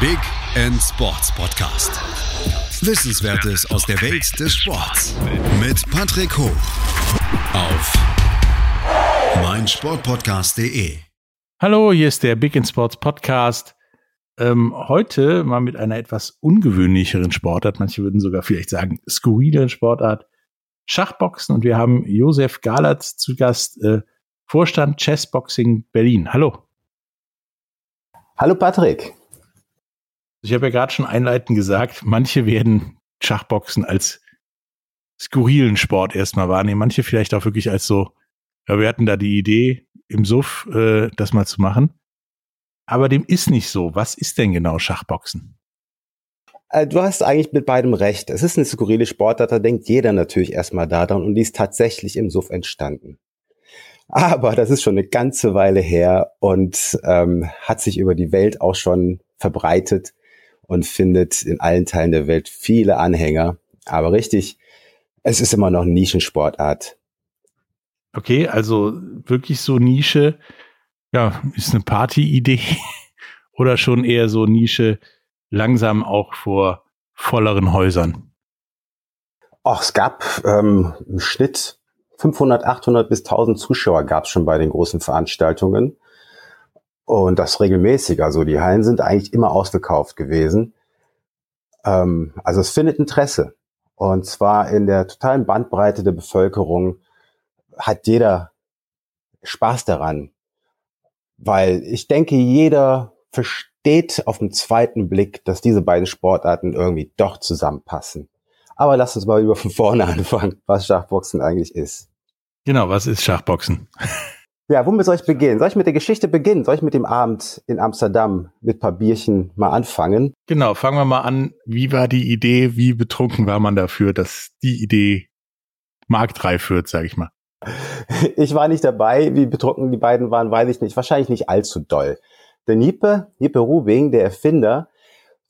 Big End Sports Podcast. Wissenswertes aus der Welt des Sports mit Patrick Hoch auf meinsportpodcast.de. Hallo, hier ist der Big End Sports Podcast. Ähm, heute mal mit einer etwas ungewöhnlicheren Sportart. Manche würden sogar vielleicht sagen skurrileren Sportart. Schachboxen und wir haben Josef Galatz zu Gast, äh, Vorstand Chessboxing Berlin. Hallo. Hallo Patrick. Ich habe ja gerade schon einleitend gesagt, manche werden Schachboxen als skurrilen Sport erstmal wahrnehmen, manche vielleicht auch wirklich als so, ja, wir hatten da die Idee, im Suff äh, das mal zu machen. Aber dem ist nicht so. Was ist denn genau Schachboxen? Äh, du hast eigentlich mit beidem recht. Es ist eine skurrile Sportart, da denkt jeder natürlich erstmal daran und die ist tatsächlich im Suff entstanden. Aber das ist schon eine ganze Weile her und ähm, hat sich über die Welt auch schon verbreitet und findet in allen Teilen der Welt viele Anhänger. Aber richtig, es ist immer noch Nischensportart. Okay, also wirklich so Nische, ja, ist eine Partyidee oder schon eher so Nische langsam auch vor volleren Häusern? Ach, es gab ähm, im Schnitt 500, 800 bis 1000 Zuschauer gab es schon bei den großen Veranstaltungen. Und das regelmäßig. Also die Hallen sind eigentlich immer ausverkauft gewesen. Ähm, also es findet Interesse. Und zwar in der totalen Bandbreite der Bevölkerung hat jeder Spaß daran. Weil ich denke, jeder versteht auf den zweiten Blick, dass diese beiden Sportarten irgendwie doch zusammenpassen. Aber lass uns mal über von vorne anfangen, was Schachboxen eigentlich ist. Genau, was ist Schachboxen? Ja, womit soll ich beginnen? Soll ich mit der Geschichte beginnen? Soll ich mit dem Abend in Amsterdam mit paar Bierchen mal anfangen? Genau, fangen wir mal an. Wie war die Idee? Wie betrunken war man dafür, dass die Idee marktreif wird, sage ich mal? Ich war nicht dabei. Wie betrunken die beiden waren, weiß ich nicht. Wahrscheinlich nicht allzu doll. Der Niepe, Niepe Rubing, der Erfinder,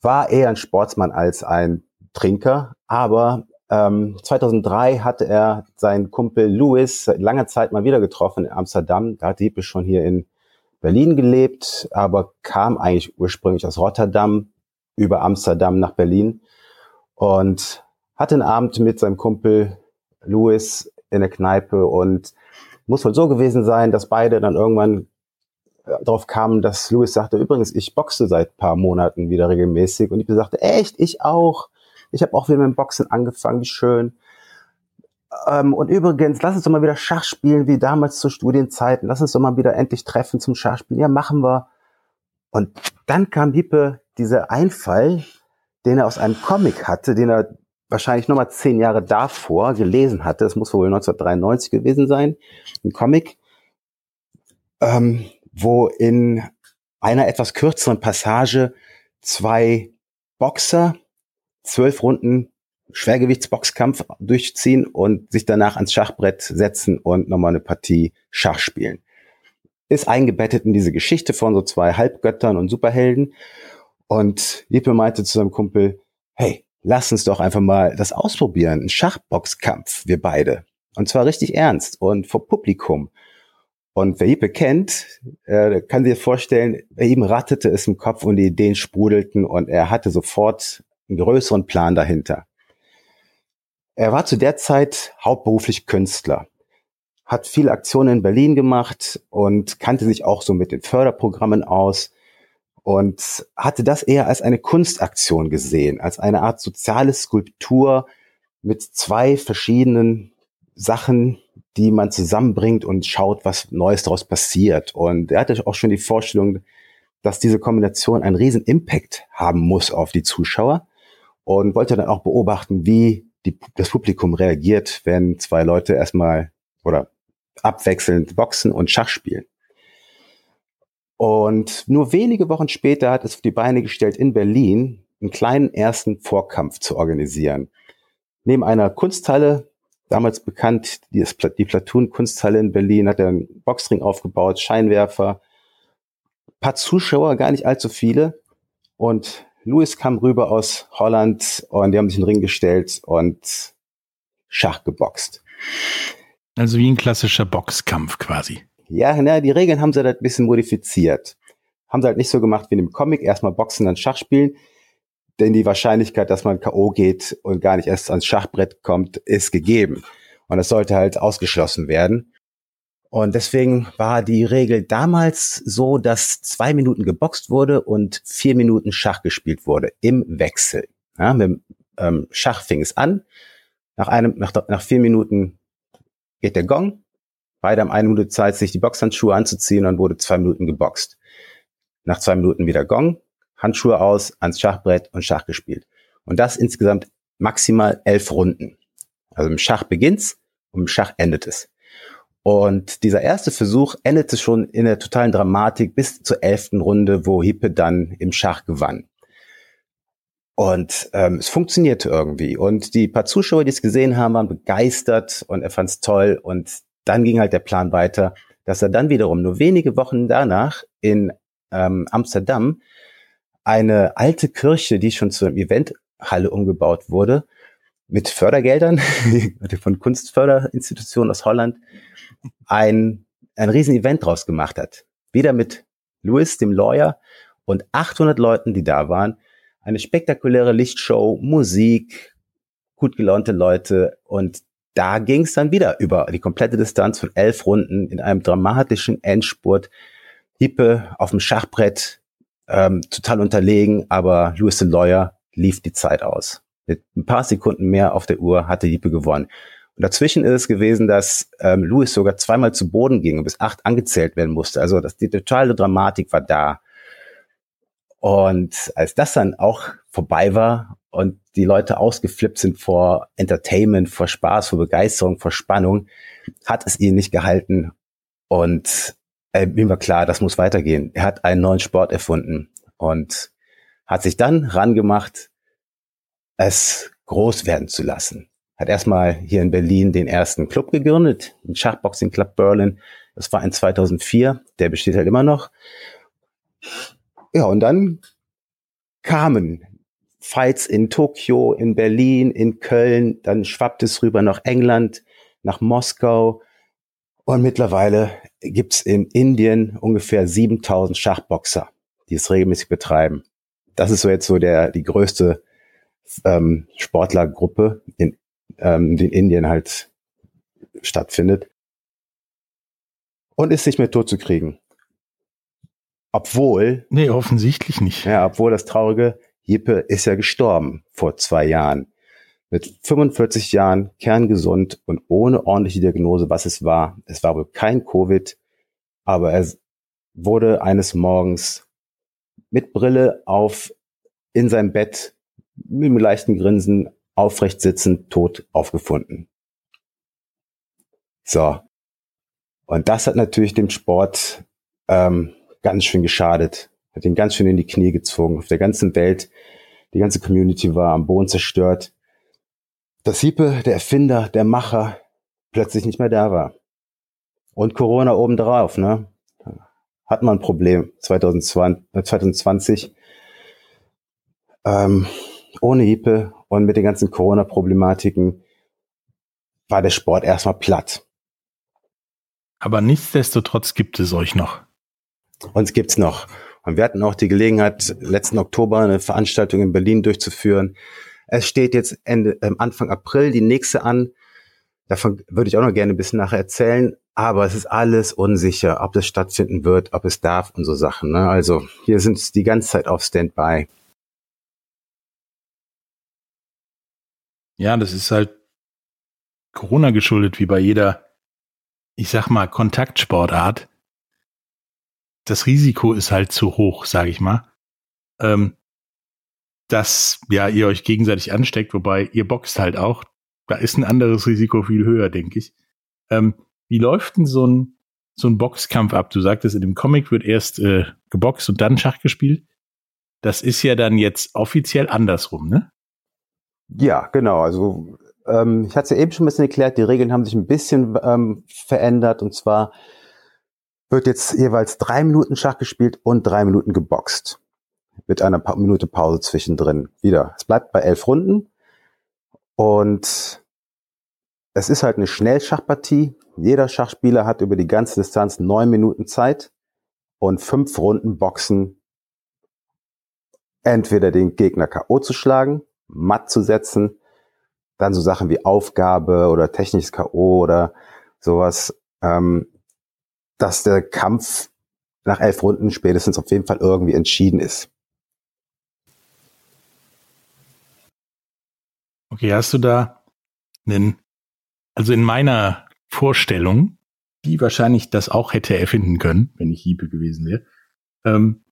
war eher ein Sportsmann als ein Trinker, aber ähm, 2003 hatte er seinen Kumpel Louis seit langer Zeit mal wieder getroffen in Amsterdam. Da hat Diepe schon hier in Berlin gelebt, aber kam eigentlich ursprünglich aus Rotterdam über Amsterdam nach Berlin und hatte einen Abend mit seinem Kumpel Louis in der Kneipe und muss wohl so gewesen sein, dass beide dann irgendwann äh, darauf kamen, dass Louis sagte, übrigens, ich boxe seit paar Monaten wieder regelmäßig und ich sagte, echt, ich auch. Ich habe auch wieder mit dem Boxen angefangen, wie schön. Ähm, und übrigens, lass uns doch mal wieder Schach spielen, wie damals zu Studienzeiten. Lass uns doch mal wieder endlich treffen zum Schachspielen. Ja, machen wir. Und dann kam Hippe dieser Einfall, den er aus einem Comic hatte, den er wahrscheinlich nochmal zehn Jahre davor gelesen hatte. Das muss wohl 1993 gewesen sein. Ein Comic, ähm, wo in einer etwas kürzeren Passage zwei Boxer zwölf Runden Schwergewichtsboxkampf durchziehen und sich danach ans Schachbrett setzen und nochmal eine Partie Schach spielen. Ist eingebettet in diese Geschichte von so zwei Halbgöttern und Superhelden. Und Liebe meinte zu seinem Kumpel, hey, lass uns doch einfach mal das ausprobieren. Ein Schachboxkampf, wir beide. Und zwar richtig ernst und vor Publikum. Und wer Jeppe kennt, äh, kann sich vorstellen, bei ihm rattete es im Kopf und die Ideen sprudelten und er hatte sofort einen größeren Plan dahinter. Er war zu der Zeit hauptberuflich Künstler, hat viele Aktionen in Berlin gemacht und kannte sich auch so mit den Förderprogrammen aus und hatte das eher als eine Kunstaktion gesehen, als eine Art soziale Skulptur mit zwei verschiedenen Sachen, die man zusammenbringt und schaut, was Neues daraus passiert. Und er hatte auch schon die Vorstellung, dass diese Kombination einen riesen Impact haben muss auf die Zuschauer und wollte dann auch beobachten, wie die, das Publikum reagiert, wenn zwei Leute erstmal oder abwechselnd boxen und Schach spielen. Und nur wenige Wochen später hat es auf die Beine gestellt, in Berlin einen kleinen ersten Vorkampf zu organisieren. Neben einer Kunsthalle, damals bekannt, die, die Platoon Kunsthalle in Berlin, hat er einen Boxring aufgebaut, Scheinwerfer, paar Zuschauer, gar nicht allzu viele. Und Louis kam rüber aus Holland und die haben sich in den Ring gestellt und Schach geboxt. Also wie ein klassischer Boxkampf quasi. Ja, na, die Regeln haben sie da ein bisschen modifiziert. haben sie halt nicht so gemacht wie in dem Comic, erstmal Boxen, dann Schach spielen. Denn die Wahrscheinlichkeit, dass man K.O. geht und gar nicht erst ans Schachbrett kommt, ist gegeben. Und das sollte halt ausgeschlossen werden. Und deswegen war die Regel damals so, dass zwei Minuten geboxt wurde und vier Minuten Schach gespielt wurde im Wechsel. Ja, mit ähm, Schach fing es an. Nach einem, nach, nach vier Minuten geht der Gong. Beide haben eine Minute Zeit, sich die Boxhandschuhe anzuziehen und wurde zwei Minuten geboxt. Nach zwei Minuten wieder Gong, Handschuhe aus, ans Schachbrett und Schach gespielt. Und das insgesamt maximal elf Runden. Also im Schach beginnt's und im Schach endet es. Und dieser erste Versuch endete schon in der totalen Dramatik bis zur elften Runde, wo Hippe dann im Schach gewann. Und ähm, es funktionierte irgendwie. Und die paar Zuschauer, die es gesehen haben, waren begeistert und er fand es toll. Und dann ging halt der Plan weiter, dass er dann wiederum nur wenige Wochen danach in ähm, Amsterdam eine alte Kirche, die schon zur Eventhalle umgebaut wurde, mit Fördergeldern von Kunstförderinstitutionen aus Holland, ein, ein riesen Event draus gemacht hat. Wieder mit Louis, dem Lawyer, und 800 Leuten, die da waren. Eine spektakuläre Lichtshow, Musik, gut gelaunte Leute. Und da ging es dann wieder über die komplette Distanz von elf Runden in einem dramatischen Endspurt. Hippe auf dem Schachbrett, ähm, total unterlegen, aber Louis the Lawyer lief die Zeit aus. Mit ein paar Sekunden mehr auf der Uhr hatte Hippe gewonnen. Und dazwischen ist es gewesen, dass ähm, Louis sogar zweimal zu Boden ging und bis acht angezählt werden musste. Also das, die totale Dramatik war da. Und als das dann auch vorbei war und die Leute ausgeflippt sind vor Entertainment, vor Spaß, vor Begeisterung, vor Spannung, hat es ihn nicht gehalten. Und äh, mir war klar, das muss weitergehen. Er hat einen neuen Sport erfunden und hat sich dann rangemacht, es groß werden zu lassen hat erstmal hier in Berlin den ersten Club gegründet, den Schachboxing Club Berlin. Das war in 2004, der besteht halt immer noch. Ja, und dann kamen Fights in Tokio, in Berlin, in Köln, dann schwappt es rüber nach England, nach Moskau und mittlerweile gibt's in Indien ungefähr 7000 Schachboxer, die es regelmäßig betreiben. Das ist so jetzt so der die größte ähm, Sportlergruppe in ähm, die in Indien halt stattfindet. Und ist nicht mehr tot zu kriegen. Obwohl. Nee, offensichtlich nicht. Ja, obwohl das traurige, Jippe ist ja gestorben vor zwei Jahren. Mit 45 Jahren, kerngesund und ohne ordentliche Diagnose, was es war. Es war wohl kein Covid, aber er wurde eines Morgens mit Brille auf in seinem Bett mit einem leichten Grinsen aufrecht sitzend, tot aufgefunden. So. Und das hat natürlich dem Sport ähm, ganz schön geschadet, hat ihn ganz schön in die Knie gezogen. Auf der ganzen Welt, die ganze Community war am Boden zerstört. Dass Hiepe, der Erfinder, der Macher, plötzlich nicht mehr da war. Und Corona obendrauf, ne? Hat man ein Problem 2020. 2020. Ähm, ohne Hiepe und mit den ganzen Corona-Problematiken war der Sport erstmal platt. Aber nichtsdestotrotz gibt es euch noch. Uns gibt's noch. Und wir hatten auch die Gelegenheit, letzten Oktober eine Veranstaltung in Berlin durchzuführen. Es steht jetzt Ende, äh, Anfang April die nächste an. Davon würde ich auch noch gerne ein bisschen nachher erzählen. Aber es ist alles unsicher, ob das stattfinden wird, ob es darf und so Sachen. Ne? Also hier sind die ganze Zeit auf Standby. Ja, das ist halt Corona geschuldet, wie bei jeder, ich sag mal, Kontaktsportart. Das Risiko ist halt zu hoch, sage ich mal. Ähm, dass ja ihr euch gegenseitig ansteckt, wobei ihr boxt halt auch. Da ist ein anderes Risiko viel höher, denke ich. Ähm, wie läuft denn so ein so ein Boxkampf ab? Du sagtest, in dem Comic wird erst äh, geboxt und dann Schach gespielt. Das ist ja dann jetzt offiziell andersrum, ne? Ja, genau. Also ähm, ich hatte es ja eben schon ein bisschen erklärt, die Regeln haben sich ein bisschen ähm, verändert und zwar wird jetzt jeweils drei Minuten Schach gespielt und drei Minuten geboxt. Mit einer pa Minute Pause zwischendrin. Wieder. Es bleibt bei elf Runden und es ist halt eine Schnellschachpartie. Jeder Schachspieler hat über die ganze Distanz neun Minuten Zeit und fünf Runden Boxen entweder den Gegner K.O. zu schlagen, matt zu setzen, dann so Sachen wie Aufgabe oder technisches K.O. oder sowas, ähm, dass der Kampf nach elf Runden spätestens auf jeden Fall irgendwie entschieden ist. Okay, hast du da einen, also in meiner Vorstellung, die wahrscheinlich das auch hätte erfinden können, wenn ich Hiebe gewesen wäre, ähm,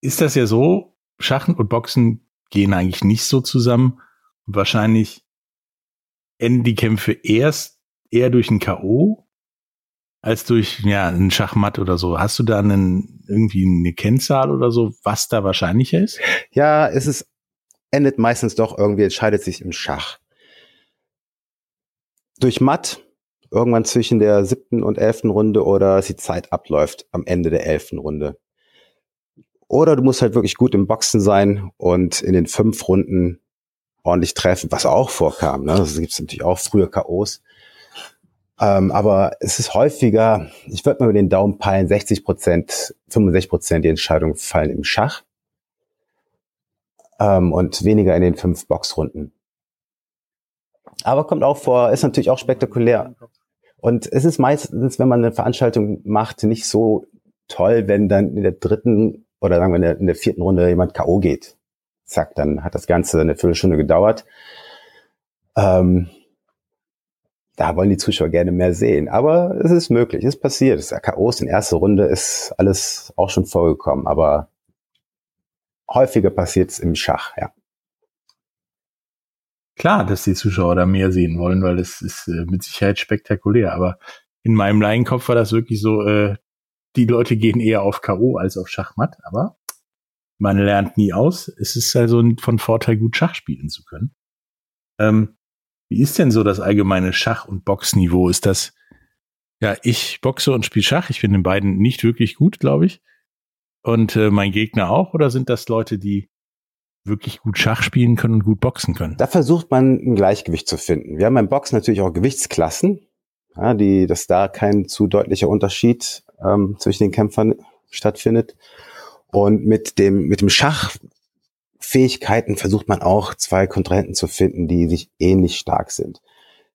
ist das ja so, Schachen und Boxen gehen eigentlich nicht so zusammen. Wahrscheinlich enden die Kämpfe erst eher durch ein K.O. als durch ja, ein Schachmatt oder so. Hast du da einen, irgendwie eine Kennzahl oder so, was da wahrscheinlicher ist? Ja, es ist, endet meistens doch irgendwie, entscheidet sich im Schach. Durch Matt, irgendwann zwischen der siebten und elften Runde oder die Zeit abläuft am Ende der elften Runde. Oder du musst halt wirklich gut im Boxen sein und in den fünf Runden ordentlich treffen, was auch vorkam. Ne? Das gibt es natürlich auch früher K.O.s. Ähm, aber es ist häufiger, ich würde mal über den Daumen peilen, 60 Prozent, 65 Prozent die Entscheidungen fallen im Schach ähm, und weniger in den fünf Boxrunden. Aber kommt auch vor, ist natürlich auch spektakulär. Und es ist meistens, wenn man eine Veranstaltung macht, nicht so toll, wenn dann in der dritten oder sagen wir in der, in der vierten Runde jemand K.O. geht. Zack, dann hat das Ganze eine Viertelstunde gedauert. Ähm, da wollen die Zuschauer gerne mehr sehen. Aber es ist möglich, es passiert. Das K.O.s in erster Runde ist alles auch schon vorgekommen, aber häufiger passiert es im Schach, ja. Klar, dass die Zuschauer da mehr sehen wollen, weil es ist äh, mit Sicherheit spektakulär. Aber in meinem Laienkopf war das wirklich so, äh, die Leute gehen eher auf K.O. als auf Schachmatt, aber man lernt nie aus. Es ist also von Vorteil, gut Schach spielen zu können. Ähm, wie ist denn so das allgemeine Schach- und Boxniveau? Ist das, ja, ich boxe und spiele Schach. Ich bin in beiden nicht wirklich gut, glaube ich. Und äh, mein Gegner auch? Oder sind das Leute, die wirklich gut Schach spielen können und gut boxen können? Da versucht man ein Gleichgewicht zu finden. Wir haben beim Boxen natürlich auch Gewichtsklassen, ja, die, dass da kein zu deutlicher Unterschied ähm, zwischen den Kämpfern stattfindet. Und mit dem, mit dem Schachfähigkeiten versucht man auch zwei Kontrahenten zu finden, die sich ähnlich stark sind.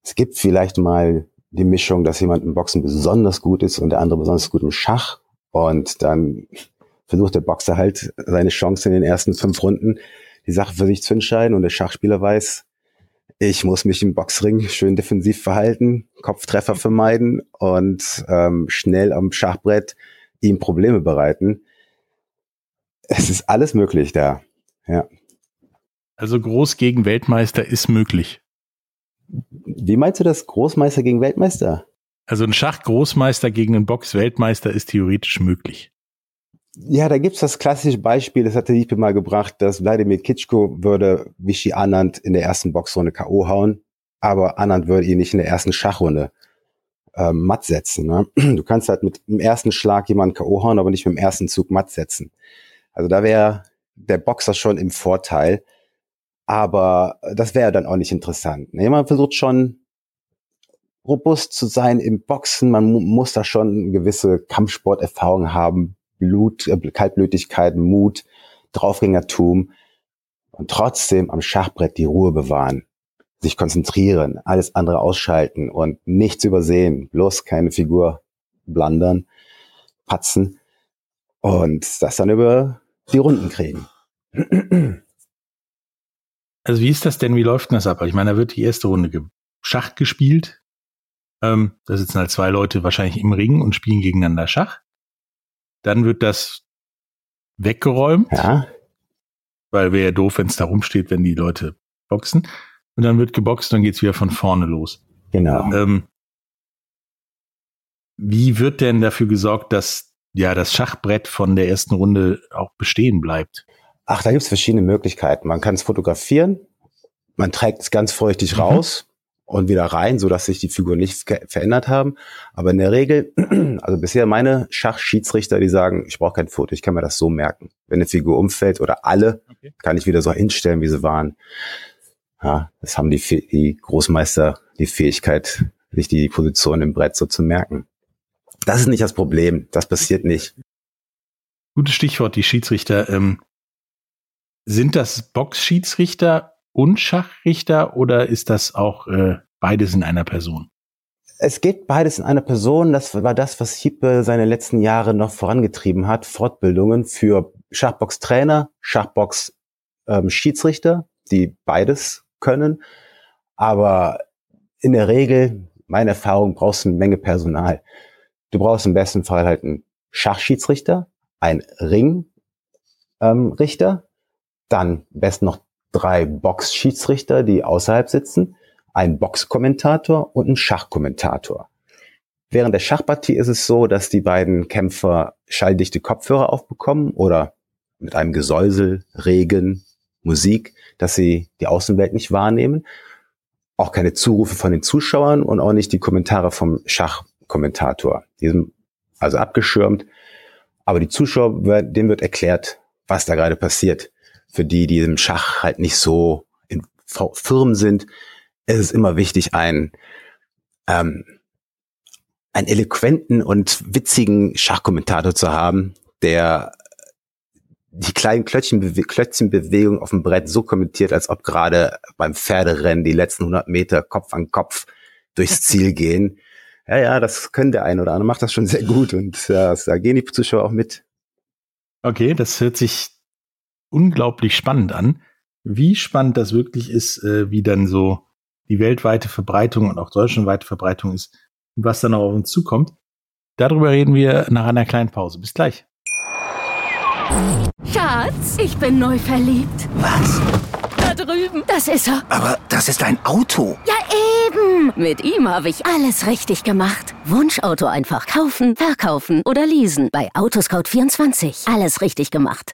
Es gibt vielleicht mal die Mischung, dass jemand im Boxen besonders gut ist und der andere besonders gut im Schach. Und dann versucht der Boxer halt seine Chance in den ersten fünf Runden, die Sache für sich zu entscheiden. Und der Schachspieler weiß, ich muss mich im Boxring schön defensiv verhalten, Kopftreffer vermeiden und ähm, schnell am Schachbrett ihm Probleme bereiten. Es ist alles möglich da. Ja. Also Groß gegen Weltmeister ist möglich. Wie meinst du das Großmeister gegen Weltmeister? Also ein Schach-Großmeister gegen einen Box-Weltmeister ist theoretisch möglich. Ja, da gibt's das klassische Beispiel, das hatte Liebe mal gebracht, dass Wladimir Kitschko würde Vichy Anand in der ersten Boxrunde K.O. hauen, aber Anand würde ihn nicht in der ersten Schachrunde ähm, matt setzen. Ne? Du kannst halt mit dem ersten Schlag jemanden K.O. hauen, aber nicht mit dem ersten Zug matt setzen. Also da wäre der Boxer schon im Vorteil, aber das wäre dann auch nicht interessant. Ne? Man versucht schon robust zu sein im Boxen, man mu muss da schon gewisse Kampfsporterfahrung haben, Blut, äh, Kaltblütigkeit, Mut, Draufgängertum und trotzdem am Schachbrett die Ruhe bewahren, sich konzentrieren, alles andere ausschalten und nichts übersehen, bloß keine Figur blandern, patzen und das dann über die Runden kriegen. Also wie ist das denn, wie läuft denn das ab? Ich meine, da wird die erste Runde Schach gespielt. Ähm, da sitzen halt zwei Leute wahrscheinlich im Ring und spielen gegeneinander Schach. Dann wird das weggeräumt. Ja. Weil wäre ja doof, wenn es da rumsteht, wenn die Leute boxen. Und dann wird geboxt, dann geht's wieder von vorne los. Genau. Ähm, wie wird denn dafür gesorgt, dass ja das Schachbrett von der ersten Runde auch bestehen bleibt? Ach, da gibt's verschiedene Möglichkeiten. Man kann es fotografieren, man trägt es ganz feuchtig mhm. raus und wieder rein, so dass sich die Figuren nicht verändert haben. Aber in der Regel, also bisher meine Schachschiedsrichter, die sagen, ich brauche kein Foto, ich kann mir das so merken. Wenn eine Figur umfällt oder alle, okay. kann ich wieder so hinstellen, wie sie waren. Ja, das haben die, die Großmeister die Fähigkeit, sich die Position im Brett so zu merken. Das ist nicht das Problem. Das passiert nicht. Gutes Stichwort, die Schiedsrichter. Ähm, sind das Boxschiedsrichter und Schachrichter oder ist das auch äh, beides in einer Person? Es geht beides in einer Person. Das war das, was Hippe seine letzten Jahre noch vorangetrieben hat. Fortbildungen für Schachbox-Trainer, Schachbox-Schiedsrichter, ähm, die beides können. Aber in der Regel, meine Erfahrung, brauchst du eine Menge Personal. Du brauchst im besten Fall halt einen Schachschiedsrichter, einen Ringrichter, ähm, dann am besten noch drei Boxschiedsrichter, die außerhalb sitzen, ein Boxkommentator und ein Schachkommentator. Während der Schachpartie ist es so, dass die beiden Kämpfer schalldichte Kopfhörer aufbekommen oder mit einem Gesäusel, Regen, Musik, dass sie die Außenwelt nicht wahrnehmen. Auch keine Zurufe von den Zuschauern und auch nicht die Kommentare vom Schachkommentator. Die sind also abgeschirmt. Aber die Zuschauer, denen wird erklärt, was da gerade passiert für die, die im Schach halt nicht so in Firmen sind, ist es immer wichtig, einen, ähm, einen eloquenten und witzigen Schachkommentator zu haben, der die kleinen Klötzchenbewe Klötzchenbewegungen auf dem Brett so kommentiert, als ob gerade beim Pferderennen die letzten 100 Meter Kopf an Kopf durchs Ziel gehen. Ja, ja, das können der eine oder andere, macht das schon sehr gut und ja, da gehen die Zuschauer auch mit. Okay, das hört sich unglaublich spannend an. Wie spannend das wirklich ist, äh, wie dann so die weltweite Verbreitung und auch deutschlandweite Verbreitung ist und was dann auch auf uns zukommt. Darüber reden wir nach einer kleinen Pause. Bis gleich. Schatz, ich bin neu verliebt. Was? Da drüben. Das ist er. Aber das ist ein Auto. Ja, eben. Mit ihm habe ich alles richtig gemacht. Wunschauto einfach kaufen, verkaufen oder leasen. Bei Autoscout24. Alles richtig gemacht.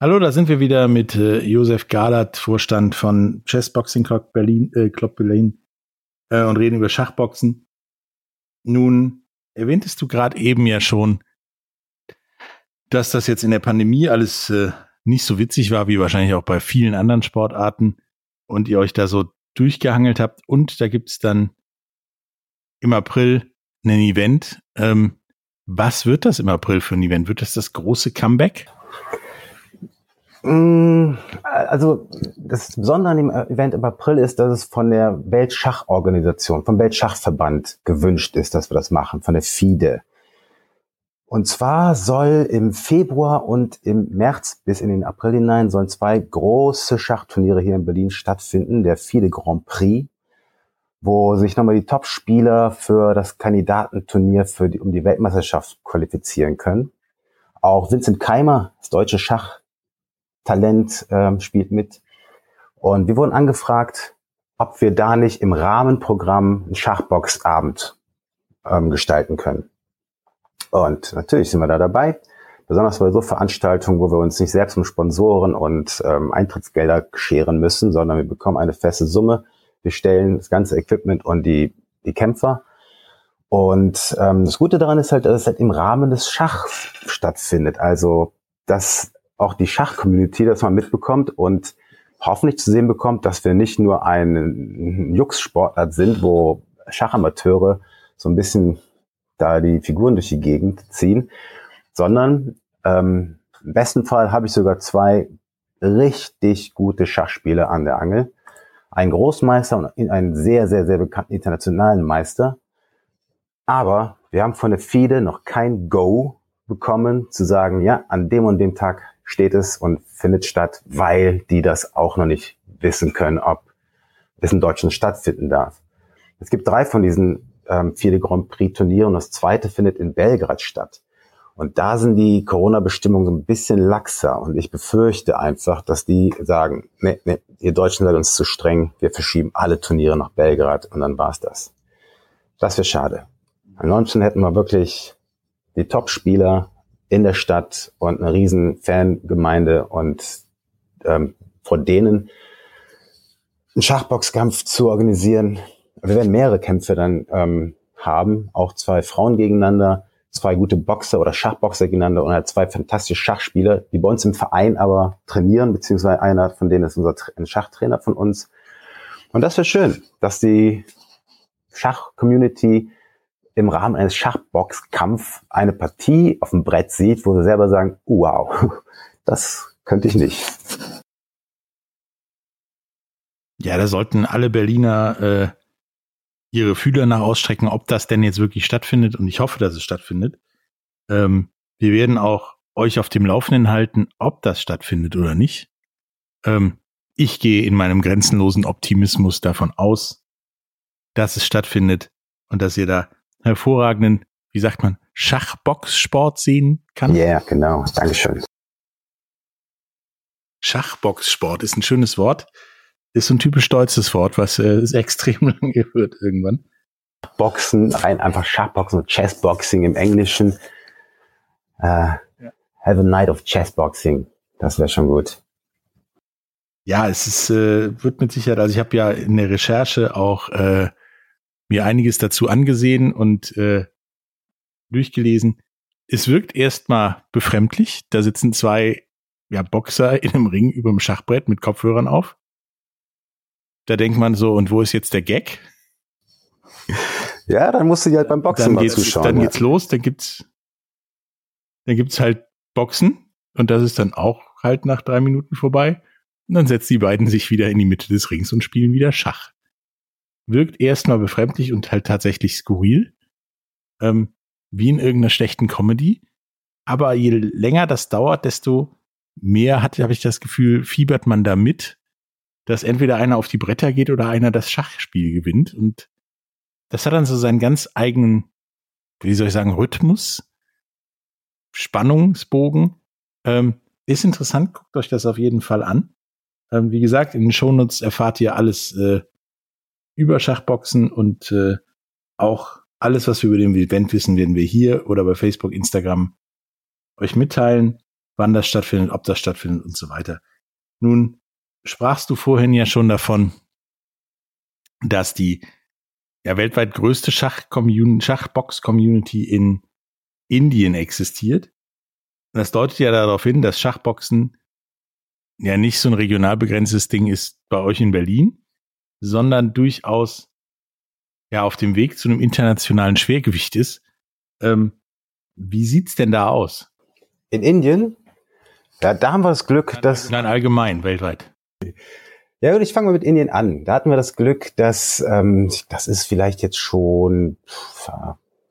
Hallo, da sind wir wieder mit äh, Josef Galert, Vorstand von Chess Boxing Club Berlin, äh, Club Berlin äh, und reden über Schachboxen. Nun erwähntest du gerade eben ja schon, dass das jetzt in der Pandemie alles äh, nicht so witzig war, wie wahrscheinlich auch bei vielen anderen Sportarten und ihr euch da so durchgehangelt habt. Und da gibt's dann im April ein Event. Ähm, was wird das im April für ein Event? Wird das das große Comeback? Mm, also das Besondere an dem Event im April ist, dass es von der Weltschachorganisation, vom Weltschachverband gewünscht ist, dass wir das machen, von der FIDE. Und zwar soll im Februar und im März bis in den April hinein sollen zwei große Schachturniere hier in Berlin stattfinden, der FIDE Grand Prix, wo sich nochmal die Top-Spieler für das Kandidatenturnier für die, um die Weltmeisterschaft qualifizieren können. Auch Vincent Keimer, das deutsche Schach Talent ähm, spielt mit. Und wir wurden angefragt, ob wir da nicht im Rahmenprogramm einen Schachboxabend ähm, gestalten können. Und natürlich sind wir da dabei. Besonders bei so Veranstaltungen, wo wir uns nicht selbst um Sponsoren und ähm, Eintrittsgelder scheren müssen, sondern wir bekommen eine feste Summe. Wir stellen das ganze Equipment und die, die Kämpfer. Und ähm, das Gute daran ist halt, dass es halt im Rahmen des Schachs stattfindet. Also, dass auch die Schachcommunity das mal mitbekommt und hoffentlich zu sehen bekommt, dass wir nicht nur ein Jux-Sportart sind, wo Schachamateure so ein bisschen da die Figuren durch die Gegend ziehen, sondern ähm, im besten Fall habe ich sogar zwei richtig gute Schachspieler an der Angel. Ein Großmeister und einen sehr, sehr, sehr bekannten internationalen Meister. Aber wir haben von der FIDE noch kein Go bekommen, zu sagen, ja, an dem und dem Tag steht es und findet statt, weil die das auch noch nicht wissen können, ob es in Deutschland stattfinden darf. Es gibt drei von diesen ähm, vier Grand Prix Turnieren. Das zweite findet in Belgrad statt. Und da sind die Corona-Bestimmungen so ein bisschen laxer. Und ich befürchte einfach, dass die sagen, nee, nee, ihr Deutschen seid uns zu streng. Wir verschieben alle Turniere nach Belgrad und dann war's das. Das wäre schade. Ansonsten hätten wir wirklich die Top-Spieler in der Stadt und eine riesen Fangemeinde und ähm, vor denen einen Schachboxkampf zu organisieren. Wir werden mehrere Kämpfe dann ähm, haben, auch zwei Frauen gegeneinander, zwei gute Boxer oder Schachboxer gegeneinander und halt zwei fantastische Schachspieler, die bei uns im Verein aber trainieren, beziehungsweise einer von denen ist unser ein Schachtrainer von uns. Und das wäre schön, dass die Schach-Community im Rahmen eines Schachboxkampf eine Partie auf dem Brett sieht, wo sie selber sagen, wow, das könnte ich nicht. Ja, da sollten alle Berliner äh, ihre Fühler nach ausstrecken, ob das denn jetzt wirklich stattfindet. Und ich hoffe, dass es stattfindet. Ähm, wir werden auch euch auf dem Laufenden halten, ob das stattfindet oder nicht. Ähm, ich gehe in meinem grenzenlosen Optimismus davon aus, dass es stattfindet und dass ihr da hervorragenden, wie sagt man, Schachboxsport sehen kann. Ja, yeah, genau. Dankeschön. Schachboxsport ist ein schönes Wort ist so ein typisch stolzes Wort, was äh, extrem lange wird irgendwann. Boxen, rein einfach Schachboxen, Chessboxing im Englischen. Ja. Have a night of Chessboxing. Das wäre schon gut. Ja, es ist, äh, wird mit Sicherheit, also ich habe ja in der Recherche auch äh, mir einiges dazu angesehen und äh, durchgelesen. Es wirkt erstmal befremdlich. Da sitzen zwei ja, Boxer in einem Ring über dem Schachbrett mit Kopfhörern auf. Da denkt man so, und wo ist jetzt der Gag? Ja, dann musst du halt beim Boxen dann mal geht's, zuschauen. Dann ja. geht's los, dann gibt's, dann gibt's halt Boxen und das ist dann auch halt nach drei Minuten vorbei. Und dann setzen die beiden sich wieder in die Mitte des Rings und spielen wieder Schach. Wirkt erstmal befremdlich und halt tatsächlich skurril. Ähm, wie in irgendeiner schlechten Comedy. Aber je länger das dauert, desto mehr hat, habe ich das Gefühl, fiebert man da mit dass entweder einer auf die Bretter geht oder einer das Schachspiel gewinnt. Und das hat dann so seinen ganz eigenen, wie soll ich sagen, Rhythmus, Spannungsbogen. Ähm, ist interessant, guckt euch das auf jeden Fall an. Ähm, wie gesagt, in den Shownotes erfahrt ihr alles äh, über Schachboxen und äh, auch alles, was wir über den Event wissen, werden wir hier oder bei Facebook, Instagram euch mitteilen, wann das stattfindet, ob das stattfindet und so weiter. Nun sprachst du vorhin ja schon davon, dass die ja weltweit größte Schachbox-Community in Indien existiert. Das deutet ja darauf hin, dass Schachboxen ja nicht so ein regional begrenztes Ding ist bei euch in Berlin, sondern durchaus ja auf dem Weg zu einem internationalen Schwergewicht ist. Ähm, wie sieht's denn da aus? In Indien? Ja, da haben wir das Glück, dass. Nein, allgemein, weltweit. Ja, gut, ich fange mal mit Indien an. Da hatten wir das Glück, dass, ähm, das ist vielleicht jetzt schon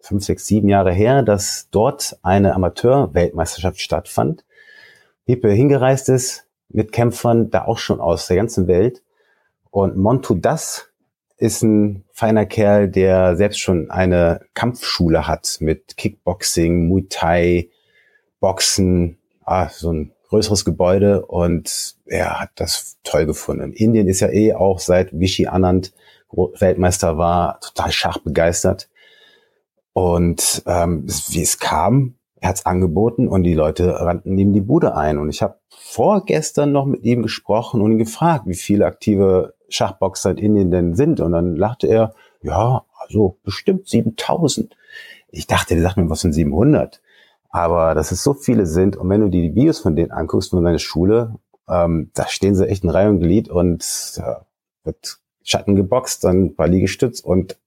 fünf, sechs, sieben Jahre her, dass dort eine Amateur-Weltmeisterschaft stattfand. Hippe hingereist ist mit Kämpfern, da auch schon aus der ganzen Welt. Und Montu Das ist ein feiner Kerl, der selbst schon eine Kampfschule hat mit Kickboxing, Muay Thai, Boxen, ah, so ein größeres Gebäude und er hat das toll gefunden. Indien ist ja eh auch seit Vichy Anand Weltmeister war, total schachbegeistert. Und ähm, wie es kam, er hat es angeboten und die Leute rannten ihm die Bude ein. Und ich habe vorgestern noch mit ihm gesprochen und ihn gefragt, wie viele aktive Schachboxer in Indien denn sind. Und dann lachte er, ja, also bestimmt 7000. Ich dachte, der sagt mir was von 700. Aber dass es so viele sind und wenn du die Videos von denen anguckst, von deiner Schule, ähm, da stehen sie echt in Reihe und Glied und ja, wird Schatten geboxt, dann ein paar Liegestütz und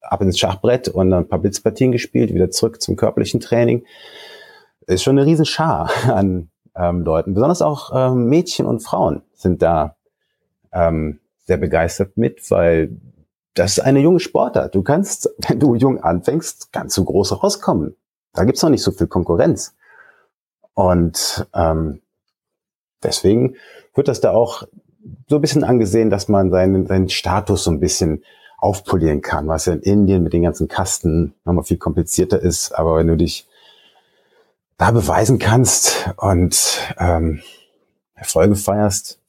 ab ins Schachbrett und dann ein paar Blitzpartien gespielt, wieder zurück zum körperlichen Training. Ist schon eine riesen Schar an ähm, Leuten. Besonders auch ähm, Mädchen und Frauen sind da ähm, sehr begeistert mit, weil das ist eine junge Sportart. Du kannst, wenn du jung anfängst, kannst du groß rauskommen. Da gibt's noch nicht so viel Konkurrenz. Und ähm, deswegen wird das da auch so ein bisschen angesehen, dass man seinen, seinen Status so ein bisschen aufpolieren kann, was ja in Indien mit den ganzen Kasten nochmal viel komplizierter ist. Aber wenn du dich da beweisen kannst und ähm, Erfolge feierst,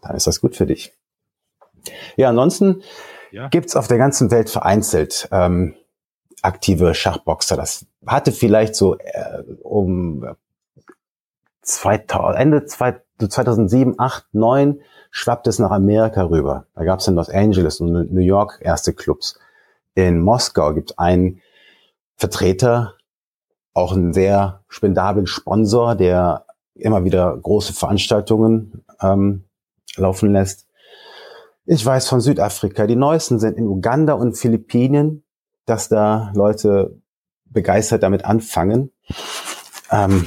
dann ist das gut für dich. Ja, ansonsten ja. gibt's auf der ganzen Welt vereinzelt ähm, aktive Schachboxer. Das hatte vielleicht so äh, um 2000, Ende 2007, 8, 9 schwappt es nach Amerika rüber. Da gab es in Los Angeles und New York erste Clubs. In Moskau gibt es einen Vertreter, auch einen sehr spendablen Sponsor, der immer wieder große Veranstaltungen ähm, laufen lässt. Ich weiß von Südafrika, die neuesten sind in Uganda und Philippinen, dass da Leute begeistert damit anfangen. Ähm,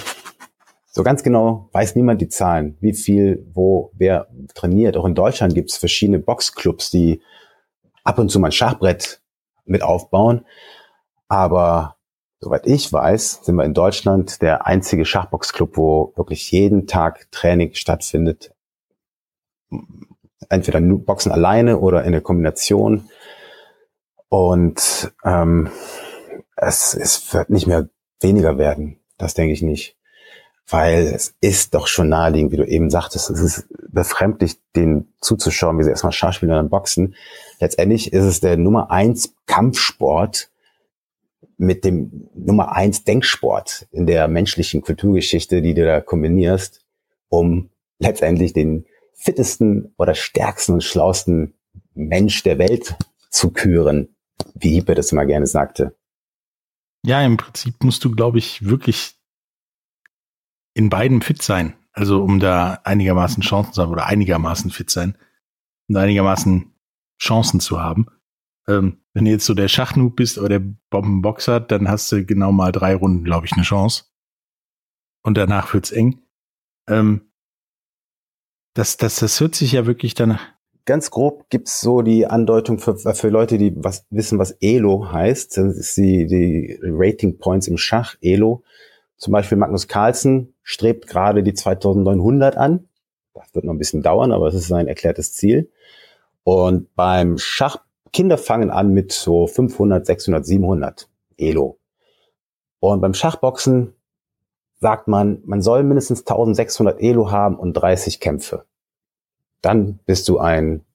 so ganz genau weiß niemand die Zahlen, wie viel, wo, wer trainiert. Auch in Deutschland gibt es verschiedene Boxclubs, die ab und zu mal ein Schachbrett mit aufbauen. Aber soweit ich weiß, sind wir in Deutschland der einzige Schachboxclub, wo wirklich jeden Tag Training stattfindet. Entweder Boxen alleine oder in der Kombination. Und ähm, es, es wird nicht mehr weniger werden. Das denke ich nicht. Weil es ist doch schon naheliegend, wie du eben sagtest, es ist befremdlich, den zuzuschauen, wie sie erstmal Schach spielen und dann boxen. Letztendlich ist es der Nummer eins Kampfsport mit dem Nummer eins Denksport in der menschlichen Kulturgeschichte, die du da kombinierst, um letztendlich den fittesten oder stärksten und schlausten Mensch der Welt zu küren wie Hiepe das immer gerne sagte. Ja, im Prinzip musst du, glaube ich, wirklich in beiden fit sein. Also um da einigermaßen Chancen zu haben oder einigermaßen fit sein, da einigermaßen Chancen zu haben. Ähm, wenn du jetzt so der Schachnoob bist oder der Bombenboxer, dann hast du genau mal drei Runden, glaube ich, eine Chance. Und danach wird's eng. Ähm, das, das, das hört sich ja wirklich danach, ganz grob gibt's so die Andeutung für, für Leute, die was wissen, was Elo heißt. Das ist die, die Rating Points im Schach, Elo. Zum Beispiel Magnus Carlsen strebt gerade die 2900 an. Das wird noch ein bisschen dauern, aber es ist sein erklärtes Ziel. Und beim Schach, Kinder fangen an mit so 500, 600, 700 Elo. Und beim Schachboxen sagt man, man soll mindestens 1600 Elo haben und 30 Kämpfe dann bist du ein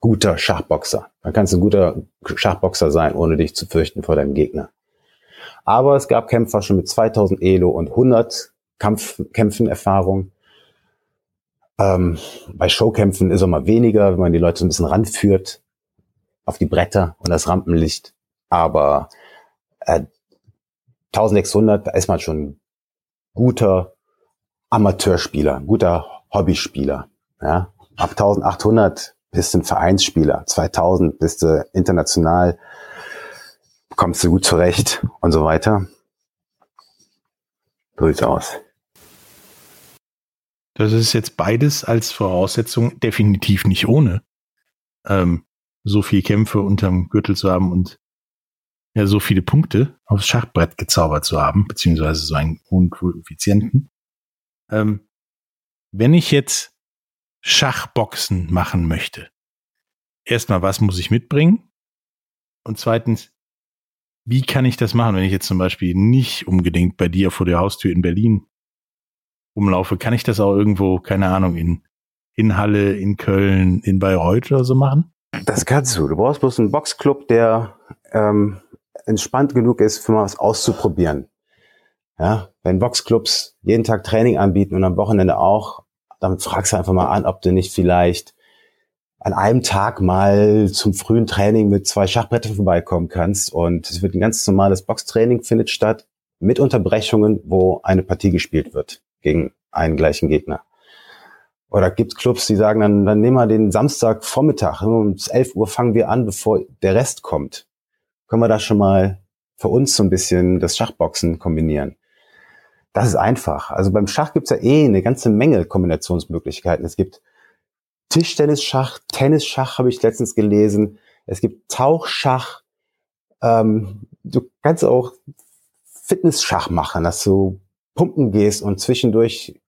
guter Schachboxer. Dann kannst du ein guter Schachboxer sein, ohne dich zu fürchten vor deinem Gegner. Aber es gab Kämpfer schon mit 2000 Elo und 100 Kampf, Kämpfen Erfahrung. Ähm, bei Showkämpfen ist auch mal weniger, wenn man die Leute so ein bisschen ranführt auf die Bretter und das Rampenlicht. Aber äh, 1600, da ist man schon guter Amateurspieler, guter Hobbyspieler. Ja, ab 1800 bist du ein Vereinsspieler, 2000 bist du international, kommst du gut zurecht und so weiter. So aus. Das ist jetzt beides als Voraussetzung definitiv nicht ohne, ähm, so viel Kämpfe unterm Gürtel zu haben und ja, so viele Punkte aufs Schachbrett gezaubert zu haben, beziehungsweise so einen hohen Koeffizienten. Ähm, wenn ich jetzt Schachboxen machen möchte, erstmal, was muss ich mitbringen? Und zweitens, wie kann ich das machen, wenn ich jetzt zum Beispiel nicht unbedingt bei dir vor der Haustür in Berlin rumlaufe? Kann ich das auch irgendwo, keine Ahnung, in, in Halle, in Köln, in Bayreuth oder so machen? Das kannst du. Du brauchst bloß einen Boxclub, der ähm, entspannt genug ist, für mal was auszuprobieren. Ja, wenn Boxclubs jeden Tag Training anbieten und am Wochenende auch, dann fragst du einfach mal an, ob du nicht vielleicht an einem Tag mal zum frühen Training mit zwei Schachbrettern vorbeikommen kannst. Und es wird ein ganz normales Boxtraining findet statt mit Unterbrechungen, wo eine Partie gespielt wird gegen einen gleichen Gegner. Oder gibt Clubs, die sagen, dann, dann nehmen wir den Samstag Vormittag, um 11 Uhr fangen wir an, bevor der Rest kommt. Können wir da schon mal für uns so ein bisschen das Schachboxen kombinieren? Das ist einfach. Also beim Schach gibt's ja eh eine ganze Menge Kombinationsmöglichkeiten. Es gibt Tischtennisschach, Tennisschach habe ich letztens gelesen. Es gibt Tauchschach. Ähm, du kannst auch Fitnessschach machen, dass du pumpen gehst und zwischendurch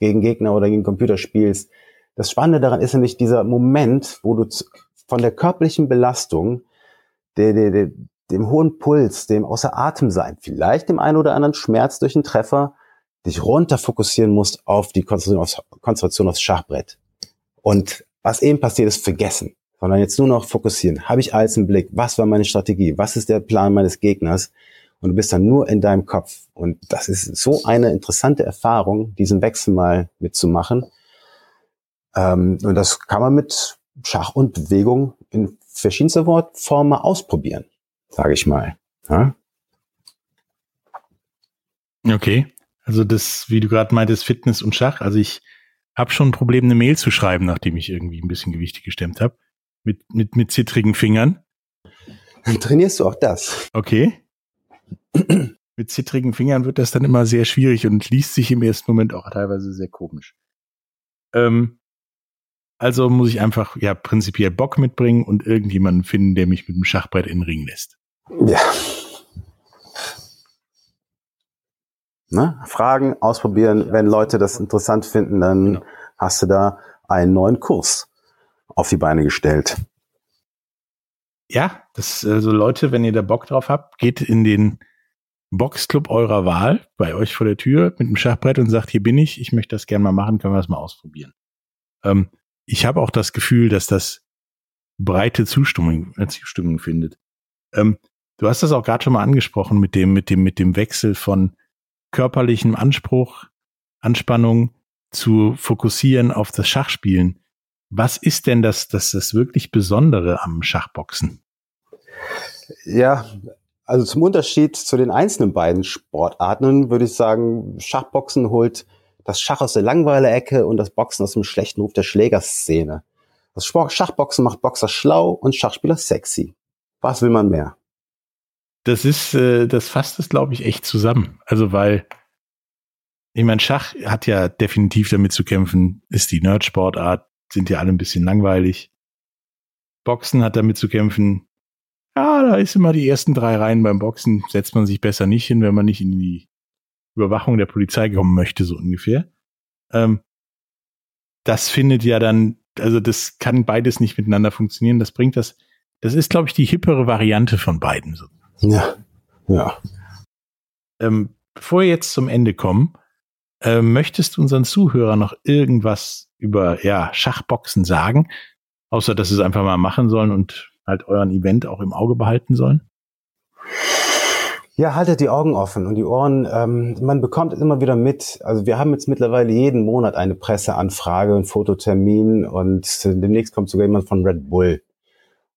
gegen Gegner oder gegen Computer spielst. Das Spannende daran ist nämlich dieser Moment, wo du von der körperlichen Belastung, der, der, der, dem hohen Puls, dem außer Atem sein, vielleicht dem einen oder anderen Schmerz durch einen Treffer, dich runter fokussieren musst auf die Konzentration aufs, Konzentration aufs Schachbrett. Und was eben passiert ist, vergessen. sondern jetzt nur noch fokussieren. Habe ich alles im Blick? Was war meine Strategie? Was ist der Plan meines Gegners? Und du bist dann nur in deinem Kopf. Und das ist so eine interessante Erfahrung, diesen Wechsel mal mitzumachen. Ähm, und das kann man mit Schach und Bewegung in verschiedenster Formen ausprobieren, sage ich mal. Ja? Okay. Also das, wie du gerade meintest, Fitness und Schach. Also ich habe schon ein Problem, eine Mail zu schreiben, nachdem ich irgendwie ein bisschen Gewichte gestemmt habe. Mit, mit, mit zittrigen Fingern. Dann trainierst du auch das. Okay. mit zittrigen Fingern wird das dann immer sehr schwierig und liest sich im ersten Moment auch teilweise sehr komisch. Ähm, also muss ich einfach ja prinzipiell Bock mitbringen und irgendjemanden finden, der mich mit dem Schachbrett in den Ring lässt. Ja. Ne? Fragen, ausprobieren. Wenn Leute das interessant finden, dann genau. hast du da einen neuen Kurs auf die Beine gestellt. Ja, das also Leute, wenn ihr da Bock drauf habt, geht in den Boxclub eurer Wahl bei euch vor der Tür mit dem Schachbrett und sagt, hier bin ich, ich möchte das gerne mal machen, können wir das mal ausprobieren. Ähm, ich habe auch das Gefühl, dass das breite Zustimmung, äh, Zustimmung findet. Ähm, du hast das auch gerade schon mal angesprochen mit dem, mit dem, mit dem Wechsel von körperlichem Anspruch, Anspannung zu fokussieren auf das Schachspielen. Was ist denn das, das, das wirklich Besondere am Schachboxen? Ja, also zum Unterschied zu den einzelnen beiden Sportarten würde ich sagen, Schachboxen holt das Schach aus der Langweiler-Ecke und das Boxen aus dem schlechten Ruf der Schlägerszene. Das Schachboxen macht Boxer schlau und Schachspieler sexy. Was will man mehr? das ist, äh, das fasst es, glaube ich, echt zusammen. Also, weil, ich meine, Schach hat ja definitiv damit zu kämpfen, ist die Nerdsportart, sind ja alle ein bisschen langweilig. Boxen hat damit zu kämpfen, ja, da ist immer die ersten drei Reihen beim Boxen, setzt man sich besser nicht hin, wenn man nicht in die Überwachung der Polizei kommen möchte, so ungefähr. Ähm, das findet ja dann, also das kann beides nicht miteinander funktionieren. Das bringt das, das ist, glaube ich, die hippere Variante von beiden. So. Ja, ja. Ähm, bevor wir jetzt zum Ende kommen, äh, möchtest du unseren Zuhörern noch irgendwas über ja, Schachboxen sagen? Außer, dass sie es einfach mal machen sollen und halt euren Event auch im Auge behalten sollen? Ja, haltet die Augen offen und die Ohren. Ähm, man bekommt immer wieder mit. Also wir haben jetzt mittlerweile jeden Monat eine Presseanfrage, einen Fototermin und demnächst kommt sogar jemand von Red Bull.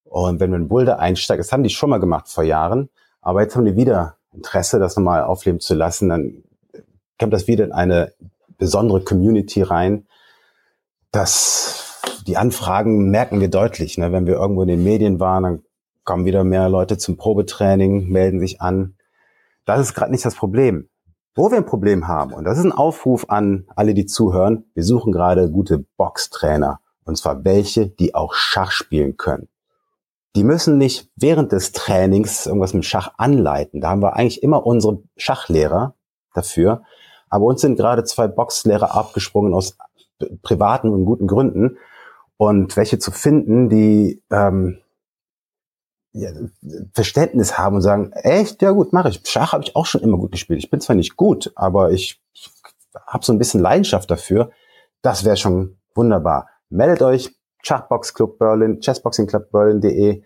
Und wenn man Boulder einsteigt, das haben die schon mal gemacht vor Jahren, aber jetzt haben die wieder Interesse, das nochmal aufleben zu lassen, dann kommt das wieder in eine besondere Community rein. Das, die Anfragen merken wir deutlich. Ne? Wenn wir irgendwo in den Medien waren, dann kommen wieder mehr Leute zum Probetraining, melden sich an. Das ist gerade nicht das Problem. Wo wir ein Problem haben, und das ist ein Aufruf an alle, die zuhören, wir suchen gerade gute Boxtrainer. Und zwar welche, die auch Schach spielen können die müssen nicht während des Trainings irgendwas mit Schach anleiten. Da haben wir eigentlich immer unsere Schachlehrer dafür. Aber uns sind gerade zwei Boxlehrer abgesprungen aus privaten und guten Gründen. Und welche zu finden, die ähm, Verständnis haben und sagen, echt, ja gut, mache ich. Schach habe ich auch schon immer gut gespielt. Ich bin zwar nicht gut, aber ich habe so ein bisschen Leidenschaft dafür. Das wäre schon wunderbar. Meldet euch Schachbox Club Berlin, Chessboxing Club Berlin.de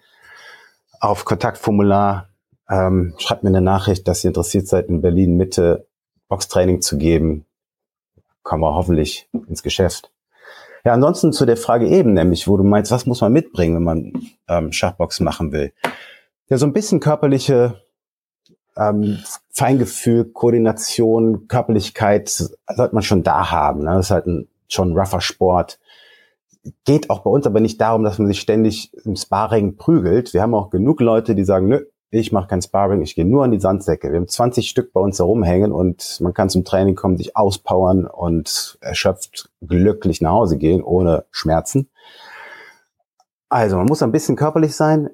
auf Kontaktformular. Ähm, schreibt mir eine Nachricht, dass ihr interessiert seid, in Berlin Mitte Boxtraining zu geben. Kommen wir hoffentlich ins Geschäft. Ja, ansonsten zu der Frage eben, nämlich, wo du meinst, was muss man mitbringen, wenn man ähm, Schachboxen machen will? Ja, so ein bisschen körperliche ähm, Feingefühl, Koordination, Körperlichkeit sollte man schon da haben. Ne? Das ist halt ein schon rougher Sport geht auch bei uns aber nicht darum, dass man sich ständig im Sparring prügelt. Wir haben auch genug Leute, die sagen, nö, ich mache kein Sparring, ich gehe nur an die Sandsäcke. Wir haben 20 Stück bei uns herumhängen und man kann zum Training kommen, sich auspowern und erschöpft glücklich nach Hause gehen, ohne Schmerzen. Also man muss ein bisschen körperlich sein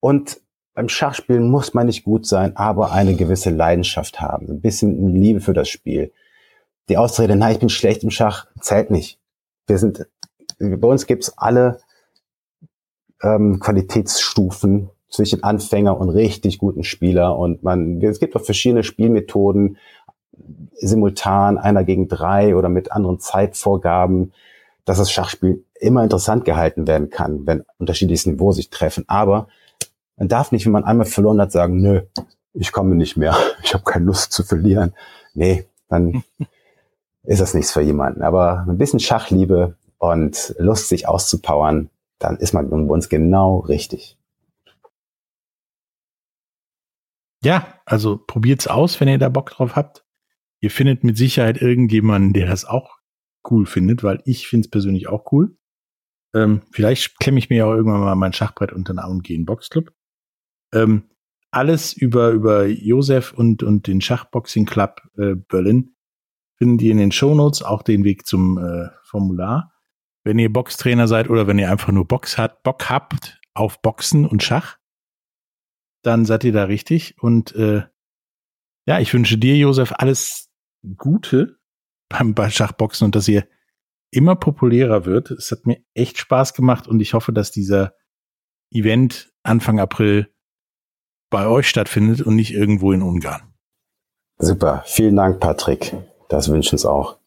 und beim Schachspielen muss man nicht gut sein, aber eine gewisse Leidenschaft haben, ein bisschen Liebe für das Spiel. Die Ausrede, nein, ich bin schlecht im Schach, zählt nicht. Wir sind bei uns gibt's alle ähm, Qualitätsstufen zwischen Anfänger und richtig guten Spieler und man, es gibt auch verschiedene Spielmethoden, simultan, einer gegen drei oder mit anderen Zeitvorgaben. dass das Schachspiel immer interessant gehalten werden kann, wenn unterschiedliches Niveau sich treffen. Aber man darf nicht, wenn man einmal verloren hat, sagen, nö, ich komme nicht mehr, ich habe keine Lust zu verlieren. Nee, dann ist das nichts für jemanden. Aber ein bisschen Schachliebe und Lust, sich auszupowern, dann ist man bei uns genau richtig. Ja, also probiert's aus, wenn ihr da Bock drauf habt. Ihr findet mit Sicherheit irgendjemanden, der das auch cool findet, weil ich finde es persönlich auch cool. Ähm, vielleicht klemme ich mir auch irgendwann mal mein Schachbrett unter den Arm und gehe in Boxclub. Ähm, alles über, über Josef und, und den Schachboxing Club äh, Berlin finden die in den Shownotes, auch den Weg zum äh, Formular. Wenn ihr Boxtrainer seid oder wenn ihr einfach nur Box hat, Bock habt auf Boxen und Schach, dann seid ihr da richtig. Und äh, ja, ich wünsche dir, Josef, alles Gute beim, Schachboxen und dass ihr immer populärer wird. Es hat mir echt Spaß gemacht und ich hoffe, dass dieser Event Anfang April bei euch stattfindet und nicht irgendwo in Ungarn. Super, vielen Dank, Patrick. Das wünschen uns auch.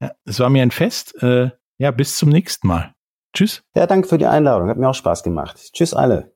Ja, es war mir ein Fest. Äh, ja, bis zum nächsten Mal. Tschüss. Ja, danke für die Einladung. Hat mir auch Spaß gemacht. Tschüss alle.